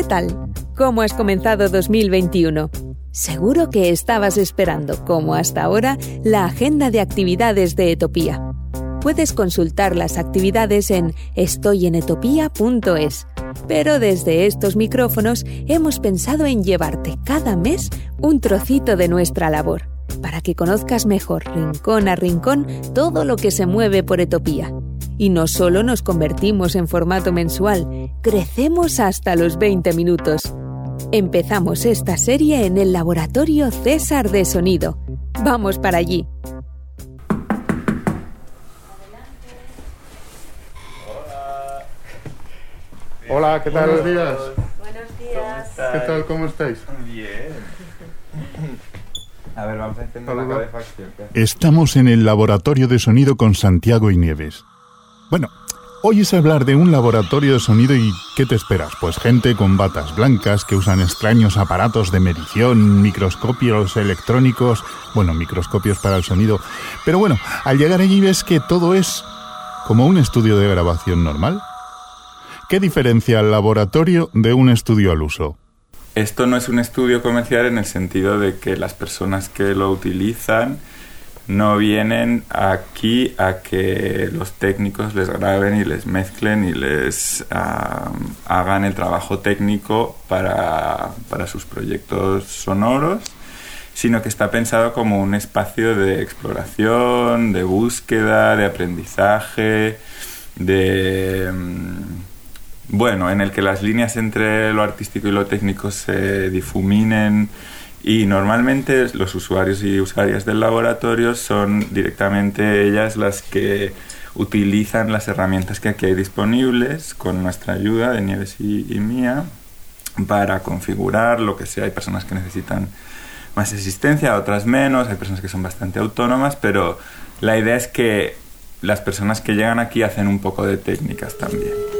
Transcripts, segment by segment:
¿Qué tal? ¿Cómo has comenzado 2021? Seguro que estabas esperando, como hasta ahora, la agenda de actividades de Etopía. Puedes consultar las actividades en estoyenetopía.es. Pero desde estos micrófonos hemos pensado en llevarte cada mes un trocito de nuestra labor, para que conozcas mejor, rincón a rincón, todo lo que se mueve por Etopía. Y no solo nos convertimos en formato mensual, crecemos hasta los 20 minutos. Empezamos esta serie en el laboratorio César de Sonido. Vamos para allí. Hola, ¿qué tal? Buenos días. Buenos días. ¿Qué tal? ¿Cómo estáis? Bien. A ver, vamos a encender la calefacción. Estamos en el laboratorio de sonido con Santiago y Nieves. Bueno, hoy es hablar de un laboratorio de sonido y ¿qué te esperas? Pues gente con batas blancas que usan extraños aparatos de medición, microscopios electrónicos, bueno, microscopios para el sonido. Pero bueno, al llegar allí ves que todo es como un estudio de grabación normal. ¿Qué diferencia el laboratorio de un estudio al uso? Esto no es un estudio comercial en el sentido de que las personas que lo utilizan no vienen aquí a que los técnicos les graben y les mezclen y les hagan el trabajo técnico para, para sus proyectos sonoros, sino que está pensado como un espacio de exploración, de búsqueda, de aprendizaje, de... mm, bueno, en el que las líneas entre lo artístico y lo técnico se difuminen y normalmente los usuarios y usuarias del laboratorio son directamente ellas las que utilizan las herramientas que aquí hay disponibles con nuestra ayuda de Nieves y, y mía para configurar lo que sea. Hay personas que necesitan más asistencia, otras menos, hay personas que son bastante autónomas, pero la idea es que las personas que llegan aquí hacen un poco de técnicas también.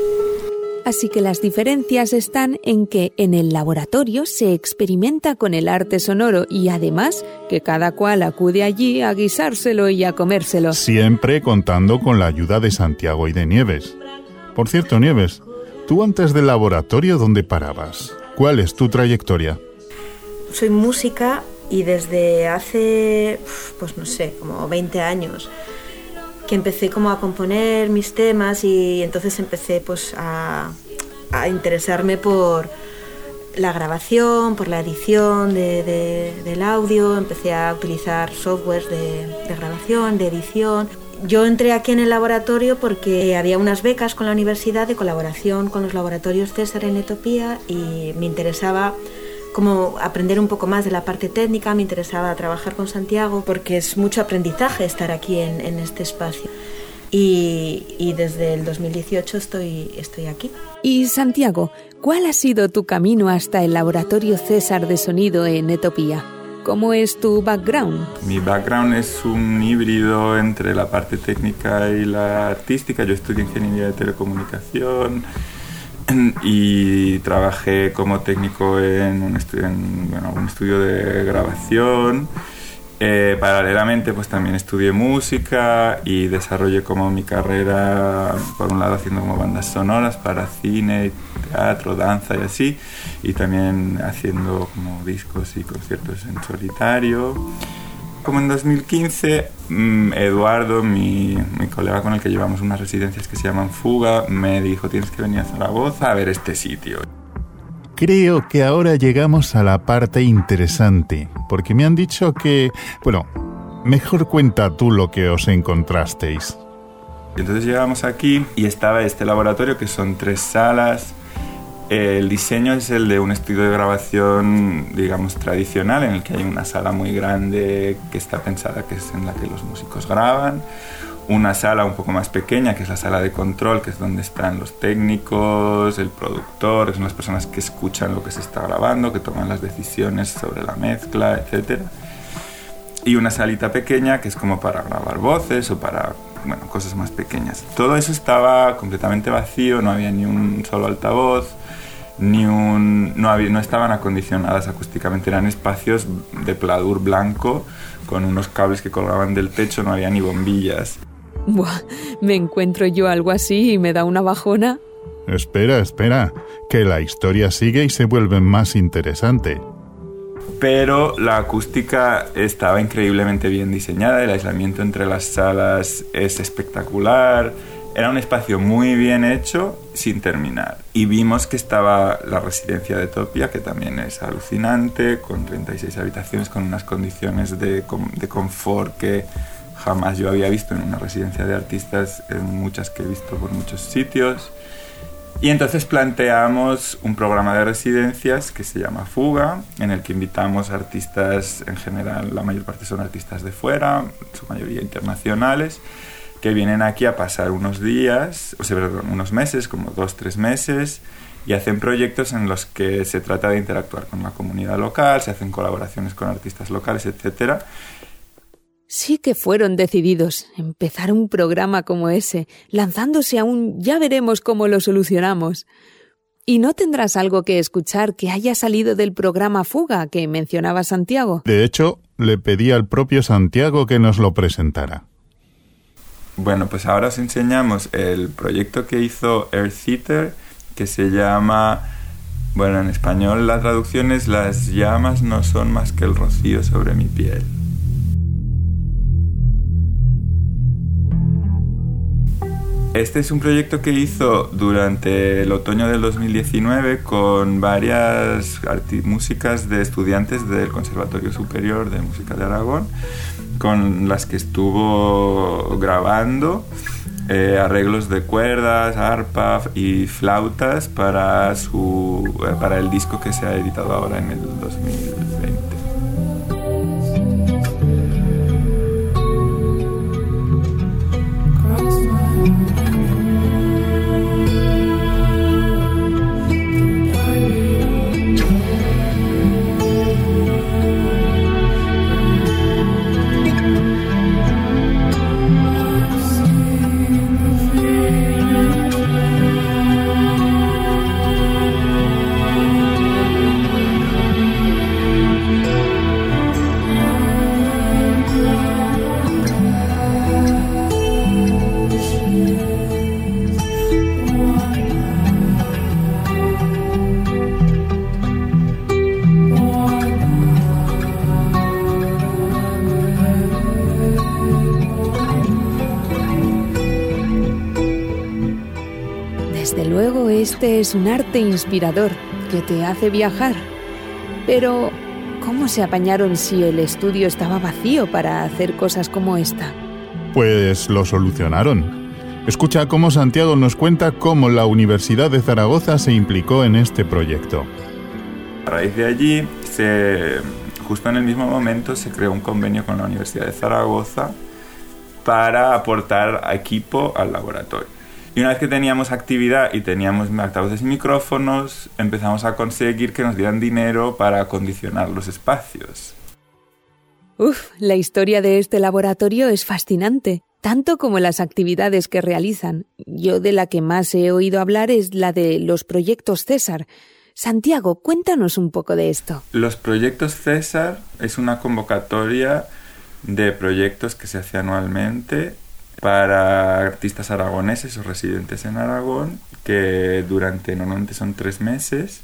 Así que las diferencias están en que en el laboratorio se experimenta con el arte sonoro y además que cada cual acude allí a guisárselo y a comérselo. Siempre contando con la ayuda de Santiago y de Nieves. Por cierto, Nieves, tú antes del laboratorio, ¿dónde parabas? ¿Cuál es tu trayectoria? Soy música y desde hace, pues no sé, como 20 años que empecé como a componer mis temas y entonces empecé pues a, interesarme por la grabación, por la edición de- de- del audio, empecé a utilizar softwares de, de grabación, de edición. Yo entré aquí en el laboratorio porque había unas becas con la universidad de colaboración con los laboratorios César en Etopía y me interesaba como aprender un poco más de la parte técnica, me interesaba trabajar con Santiago porque es mucho aprendizaje estar aquí en, en este espacio. Y, y desde el 2018 estoy, estoy aquí. Y Santiago, ¿cuál ha sido tu camino hasta el laboratorio César de sonido en Etopía? ¿Cómo es tu background? Mi background es un híbrido entre la parte técnica y la artística. Yo estudié ingeniería de telecomunicación y trabajé como técnico en un estudio, de grabación. Eh, paralelamente, pues también estudié música y desarrollé como mi carrera, por un lado haciendo como bandas sonoras para cine, teatro, danza y así, y también haciendo como discos y conciertos en solitario. Como en 2015, mm, Eduardo, mi, mi colega con el que llevamos unas residencias que se llaman Fuga, me dijo, tienes que venir a Zaragoza a ver este sitio. Creo que ahora llegamos a la parte interesante, porque me han dicho que, bueno, mejor cuenta tú lo que os encontrasteis. Entonces llegamos aquí y estaba este laboratorio que son tres salas. El diseño es el de un estudio de grabación, digamos, tradicional, en el que hay una sala muy grande que está pensada que es en la que los músicos graban. Una sala un poco más pequeña, que es la sala de control, que es donde están los técnicos, el productor, que son las personas que escuchan lo que se está grabando, que toman las decisiones sobre la mezcla, etcétera y una salita pequeña que es como para grabar voces o para bueno, cosas más pequeñas. Todo eso estaba completamente vacío, no había ni un solo altavoz, ni un, no, había, no estaban acondicionadas acústicamente, eran espacios de pladur blanco con unos cables que colgaban del techo, no había ni bombillas. Buah, me encuentro yo algo así y me da una bajona. espera, espera, que la historia sigue y se vuelve más interesante. Pero la acústica estaba increíblemente bien diseñada, el aislamiento entre las salas es espectacular, era un espacio muy bien hecho sin terminar. Y vimos que estaba la residencia de Topia, que también es alucinante, con 36 habitaciones, con unas condiciones de, de confort que jamás yo había visto en una residencia de artistas, en muchas que he visto por muchos sitios. Y entonces planteamos un programa de residencias que se llama Fuga, en el que invitamos artistas, en general la mayor parte son artistas de fuera, su mayoría internacionales, que vienen aquí a pasar unos días, o sea, perdón, unos meses, como dos, tres meses, y hacen proyectos en los que se trata de interactuar con la comunidad local, se hacen colaboraciones con artistas locales, etc. Sí que fueron decididos empezar un programa como ese, lanzándose a un ya veremos cómo lo solucionamos. ¿Y no tendrás algo que escuchar que haya salido del programa Fuga que mencionaba Santiago? De hecho, le pedí al propio Santiago que nos lo presentara. Bueno, pues ahora os enseñamos el proyecto que hizo Earth que se llama, bueno, en español la traducción es Las llamas no son más que el rocío sobre mi piel. Este es un proyecto que hizo durante el otoño del 2019 con varias músicas de estudiantes del Conservatorio Superior de Música de Aragón con las que estuvo grabando eh, arreglos de cuerdas, arpa y flautas para, su, eh, para el disco que se ha editado ahora en el 2020. Este es un arte inspirador que te hace viajar. Pero, ¿cómo se apañaron si el estudio estaba vacío para hacer cosas como esta? Pues lo solucionaron. Escucha cómo Santiago nos cuenta cómo la Universidad de Zaragoza se implicó en este proyecto. A raíz de allí, se, justo en el mismo momento, se creó un convenio con la Universidad de Zaragoza para aportar equipo al laboratorio. Y una vez que teníamos actividad y teníamos altavoces y micrófonos, empezamos a conseguir que nos dieran dinero para acondicionar los espacios. Uf, la historia de este laboratorio es fascinante, tanto como las actividades que realizan. Yo de la que más he oído hablar es la de los proyectos César. Santiago, cuéntanos un poco de esto. Los proyectos César es una convocatoria de proyectos que se hace anualmente para artistas aragoneses o residentes en Aragón que durante normalmente son tres meses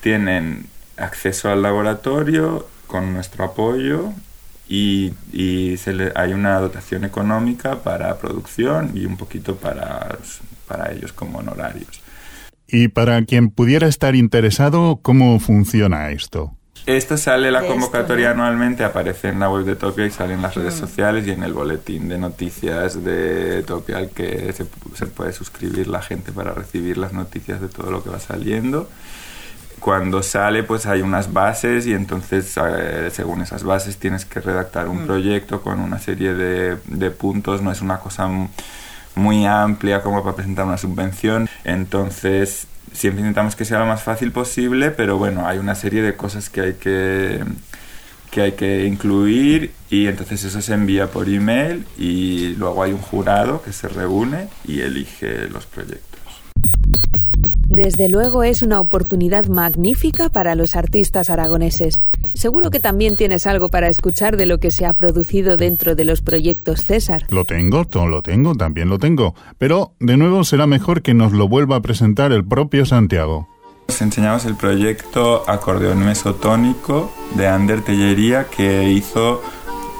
tienen acceso al laboratorio con nuestro apoyo y, se hay una dotación económica para producción y un poquito para, para ellos como honorarios. Y para quien pudiera estar interesado, ¿cómo funciona esto? Esto sale la convocatoria anualmente, aparece en la web de Topia y sale en las redes mm. sociales y en el boletín de noticias de Topia al que se, puede suscribir la gente para recibir las noticias de todo lo que va saliendo. Cuando sale pues hay unas bases y entonces eh, según esas bases tienes que redactar un mm. proyecto con una serie de, de puntos, no es una cosa muy amplia como para presentar una subvención. Entonces siempre intentamos que sea lo más fácil posible, pero bueno, hay una serie de cosas que hay que que hay que incluir y entonces eso se envía por email y luego hay un jurado que se reúne y elige los proyectos. Desde luego es una oportunidad magnífica para los artistas aragoneses. Seguro que también tienes algo para escuchar de lo que se ha producido dentro de los proyectos César. Lo tengo, todo lo tengo, también lo tengo. Pero, de nuevo, será mejor que nos lo vuelva a presentar el propio Santiago. Os enseñamos el proyecto Acordeón Mesotónico de Ander Tellería que hizo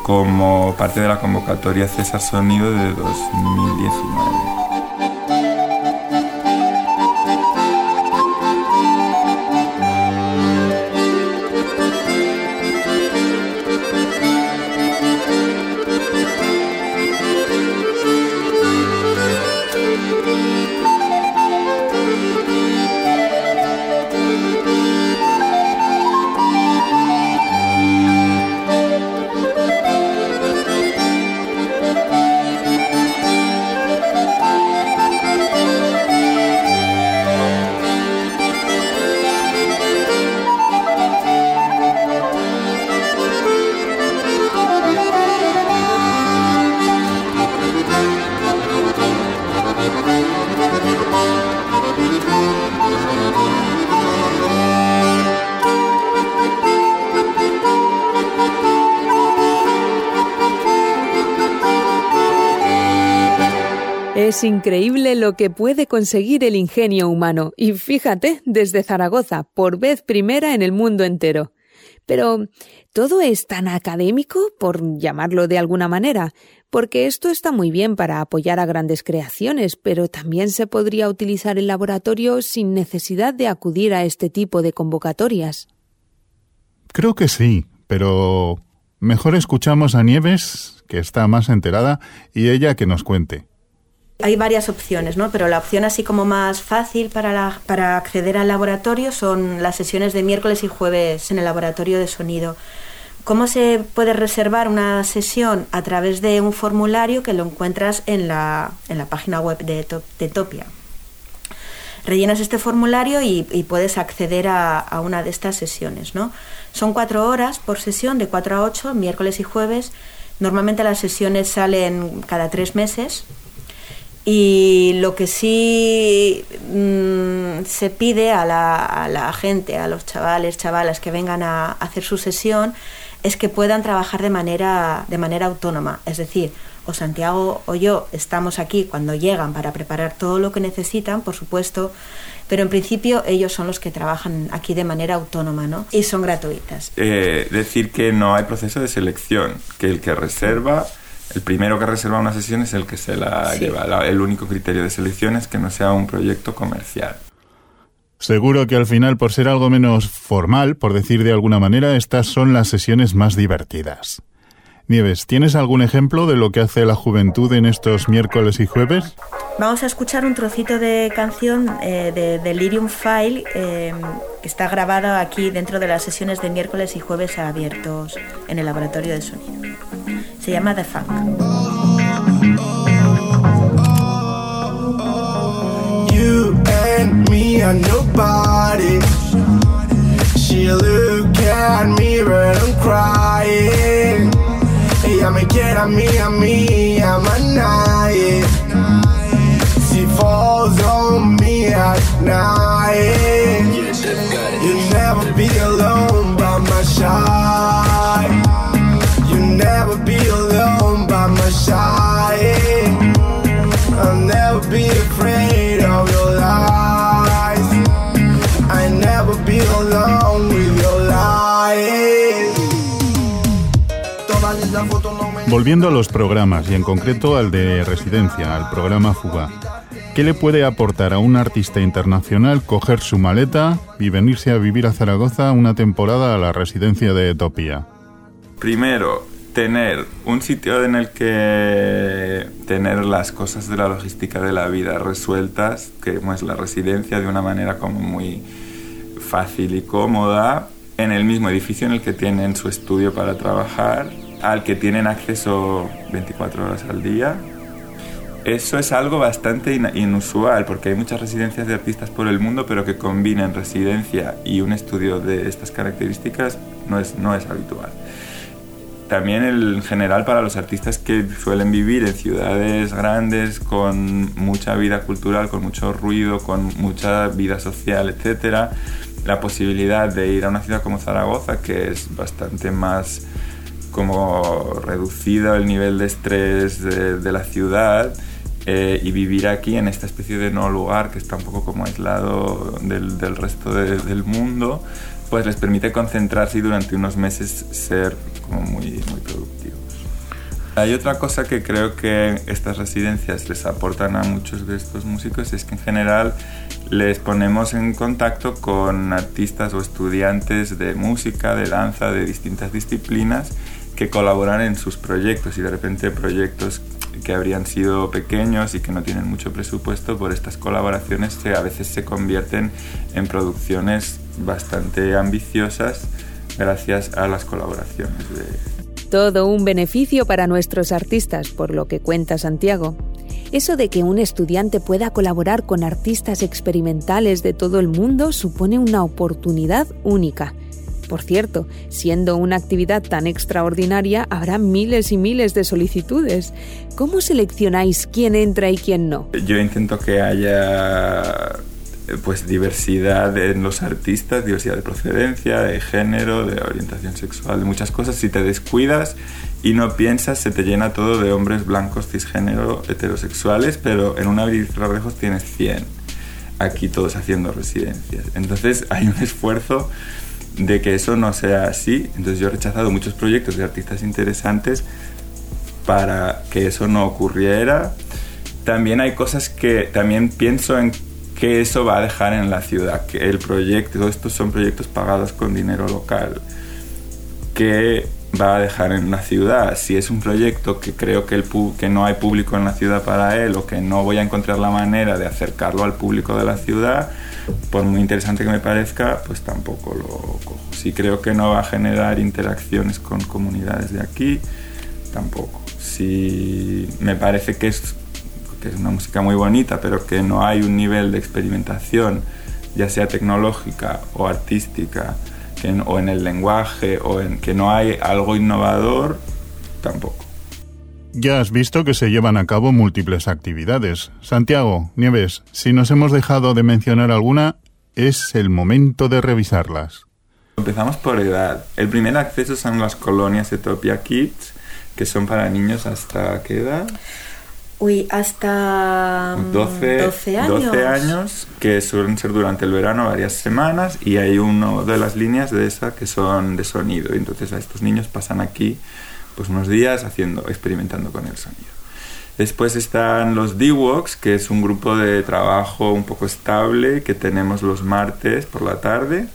como parte de la convocatoria César Sonido de 2019. Es increíble lo que puede conseguir el ingenio humano, y fíjate, desde Zaragoza, por vez primera en el mundo entero. Pero, ¿todo es tan académico, por llamarlo de alguna manera? Porque esto está muy bien para apoyar a grandes creaciones, pero también se podría utilizar el laboratorio sin necesidad de acudir a este tipo de convocatorias. Creo que sí, pero mejor escuchamos a Nieves, que está más enterada, y ella que nos cuente hay varias opciones, ¿no? Pero la opción así como más fácil para, para acceder al laboratorio son las sesiones de miércoles y jueves en el laboratorio de sonido. ¿Cómo se puede reservar una sesión? A través de un formulario que lo encuentras en la, en la página web de, de, Topia. Rellenas este formulario y, puedes acceder a, a, una de estas sesiones. ¿no? Son cuatro horas por sesión, de cuatro a ocho, miércoles y jueves. Normalmente las sesiones salen cada tres meses y lo que sí mm, se pide a la, gente, a los chavales, chavalas que vengan a, hacer su sesión, es que puedan trabajar de manera, de manera autónoma. Es decir, o Santiago o yo estamos aquí cuando llegan para preparar todo lo que necesitan, por supuesto, pero en principio ellos son los que trabajan aquí de manera autónoma, ¿no? Y son gratuitas. Eh, decir que no hay proceso de selección, que el que reserva el primero que reserva una sesión es el que se la lleva. el único criterio de selección es que no sea un proyecto comercial. Seguro que al final, por ser algo menos formal, por decir de alguna manera, estas son las sesiones más divertidas. Nieves, ¿tienes algún ejemplo de lo que hace la juventud en estos miércoles y jueves? Vamos a escuchar un trocito de canción eh, de Delirium File eh, que está grabado aquí dentro de las sesiones de miércoles y jueves abiertos en el laboratorio de sonido. Se llama The Funk. You and me are nobody. She look at me, but I'm crying. Ella me quiere a mí, a mí, I'm a. She falls on me at night. You'll never be alone by my side. Volviendo a los programas y en concreto al de residencia, al programa Fuga. ¿Qué le puede aportar a un artista internacional coger su maleta y venirse a vivir a Zaragoza una temporada a la residencia de Etopía? Primero, tener un sitio en el que tener las cosas de la logística de la vida resueltas, que es la residencia, de una manera como muy fácil y cómoda, en el mismo edificio en el que tienen su estudio para trabajar, al que tienen acceso 24 horas al día. Eso es algo bastante inusual porque hay muchas residencias de artistas por el mundo, pero que combinen residencia y un estudio de estas características no es, no es habitual también en general para los artistas que suelen vivir en ciudades grandes con mucha vida cultural, con mucho ruido, con mucha vida social, etc. la posibilidad de ir a una ciudad como Zaragoza, que es bastante más como reducido el nivel de estrés de, la ciudad, eh, y vivir aquí en esta especie de no lugar que está un poco como aislado del, del resto del mundo, pues les permite concentrarse y durante unos meses ser como muy, muy productivos. Hay otra cosa que creo que estas residencias les aportan a muchos de estos músicos, es que en general les ponemos en contacto con artistas o estudiantes de música, de danza, de distintas disciplinas que colaboran en sus proyectos y de repente proyectos que habrían sido pequeños y que no tienen mucho presupuesto por estas colaboraciones que a veces se convierten en producciones bastante ambiciosas gracias a las colaboraciones de, todo un beneficio para nuestros artistas, por lo que cuenta Santiago. Eso de que un estudiante pueda colaborar con artistas experimentales de todo el mundo supone una oportunidad única. Por cierto, siendo una actividad tan extraordinaria, habrá miles y miles de solicitudes. ¿Cómo seleccionáis quién entra y quién no? Yo intento que haya eh, pues diversidad en los artistas, diversidad de procedencia, de género, de orientación sexual, de muchas cosas. Si te descuidas y no piensas, se te llena todo de hombres blancos, cisgénero, heterosexuales, pero en una lejos tienes 100. Aquí todos haciendo residencias. Entonces hay un esfuerzo de que eso no sea así. Entonces yo he rechazado muchos proyectos de artistas interesantes para que eso no ocurriera. También hay cosas que también pienso en que eso va a dejar en la ciudad, que el proyecto, todos estos son proyectos pagados con dinero local, que va a dejar en la ciudad. Si es un proyecto que creo que, el que no hay público en la ciudad para él o que no voy a encontrar la manera de acercarlo al público de la ciudad, por muy interesante que me parezca, pues tampoco lo cojo. Si creo que no va a generar interacciones con comunidades de aquí, tampoco. Si me parece que es que es una música muy bonita, pero que no hay un nivel de experimentación, ya sea tecnológica o artística, o en el lenguaje, o en que no hay algo innovador, tampoco. Ya has visto que se llevan a cabo múltiples actividades. Santiago, Nieves, si nos hemos dejado de mencionar alguna, es el momento de revisarlas. Empezamos por edad. El primer acceso son las colonias Etopia Kids, que son para niños hasta qué edad? Uy, hasta 12, 12, años. 12 años, que suelen ser durante el verano varias semanas, y hay una de las líneas de esa que son de sonido. Entonces a estos niños pasan aquí pues unos días haciendo, experimentando con el sonido. Después están los D-Walks, que es un grupo de trabajo un poco estable que tenemos los martes por la tarde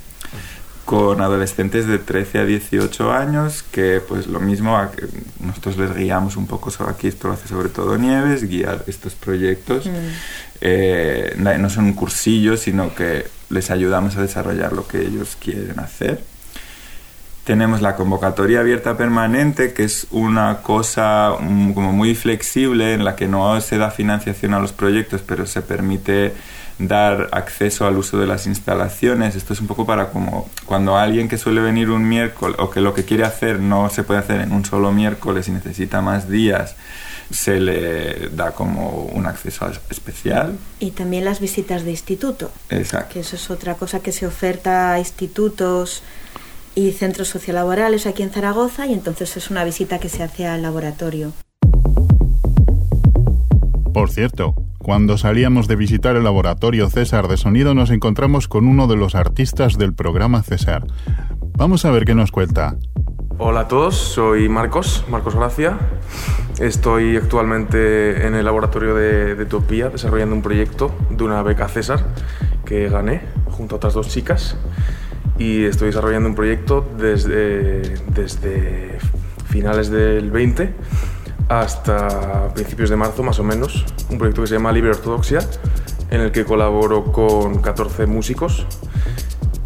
con adolescentes de 13 a 18 años que pues lo mismo nosotros les guiamos un poco sobre aquí esto lo hace sobre todo Nieves guiar estos proyectos mm. eh, no son un cursillo sino que les ayudamos a desarrollar lo que ellos quieren hacer tenemos la convocatoria abierta permanente que es una cosa mm, como muy flexible en la que no se da financiación a los proyectos pero se permite dar acceso al uso de las instalaciones. Esto es un poco para como cuando alguien que suele venir un miércoles o que lo que quiere hacer no se puede hacer en un solo miércoles y necesita más días, se le da como un acceso especial. Y también las visitas de instituto. Exacto. Que eso es otra cosa que se oferta a institutos y centros sociolaborales aquí en Zaragoza y entonces es una visita que se hace al laboratorio. Por cierto, cuando salíamos de visitar el laboratorio César de Sonido nos encontramos con uno de los artistas del programa César. Vamos a ver qué nos cuenta. Hola a todos, soy Marcos, Marcos Gracia. Estoy actualmente en el laboratorio de, de Topía desarrollando un proyecto de una beca César que gané junto a otras dos chicas y estoy desarrollando un proyecto desde, desde finales del 20 hasta principios de marzo más o menos, un proyecto que se llama Libre Ortodoxia, en el que colaboro con 14 músicos.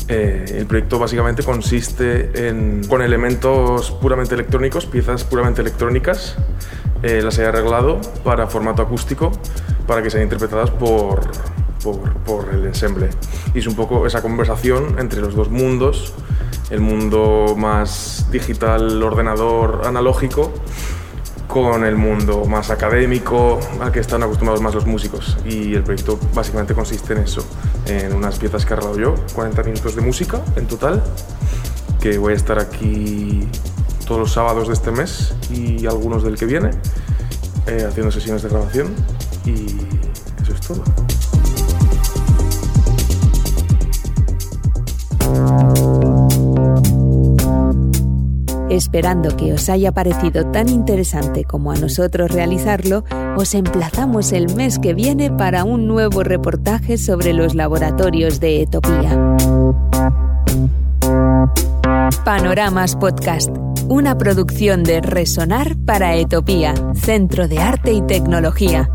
Eh, el proyecto básicamente consiste en, con elementos puramente electrónicos, piezas puramente electrónicas, eh, las he arreglado para formato acústico, para que sean interpretadas por, por, por el ensemble. Y es un poco esa conversación entre los dos mundos, el mundo más digital, ordenador, analógico, con el mundo más académico al que están acostumbrados más los músicos. Y el proyecto básicamente consiste en eso, en unas piezas que he arreglado yo, 40 minutos de música en total, que voy a estar aquí todos los sábados de este mes y algunos del que viene, eh, haciendo sesiones de grabación y eso es todo. Esperando que os haya parecido tan interesante como a nosotros realizarlo, os emplazamos el mes que viene para un nuevo reportaje sobre los laboratorios de Etopía. Panoramas Podcast, una producción de Resonar para Etopía, Centro de Arte y Tecnología.